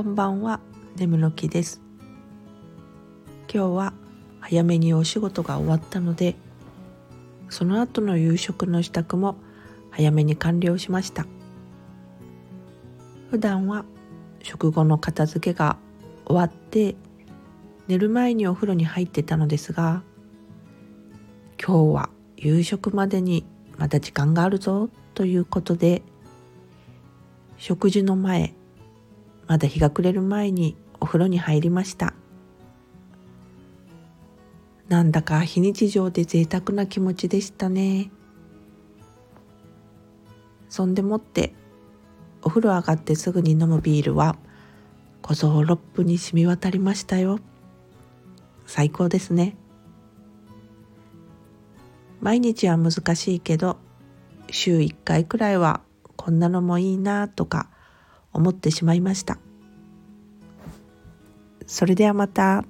こんばんは、眠の木です。今日は早めにお仕事が終わったので、その後の夕食の支度も早めに完了しました。普段は食後の片付けが終わって寝る前にお風呂に入ってたのですが、今日は夕食までにまだ時間があるぞということで、食事の前、まだ日が暮れる前にお風呂に入りました。なんだか非日常で贅沢な気持ちでしたね。そんでもってお風呂上がってすぐに飲むビールは小僧六分に染み渡りましたよ。最高ですね。毎日は難しいけど週1回くらいはこんなのもいいなとか思ってしまいました。それではまた。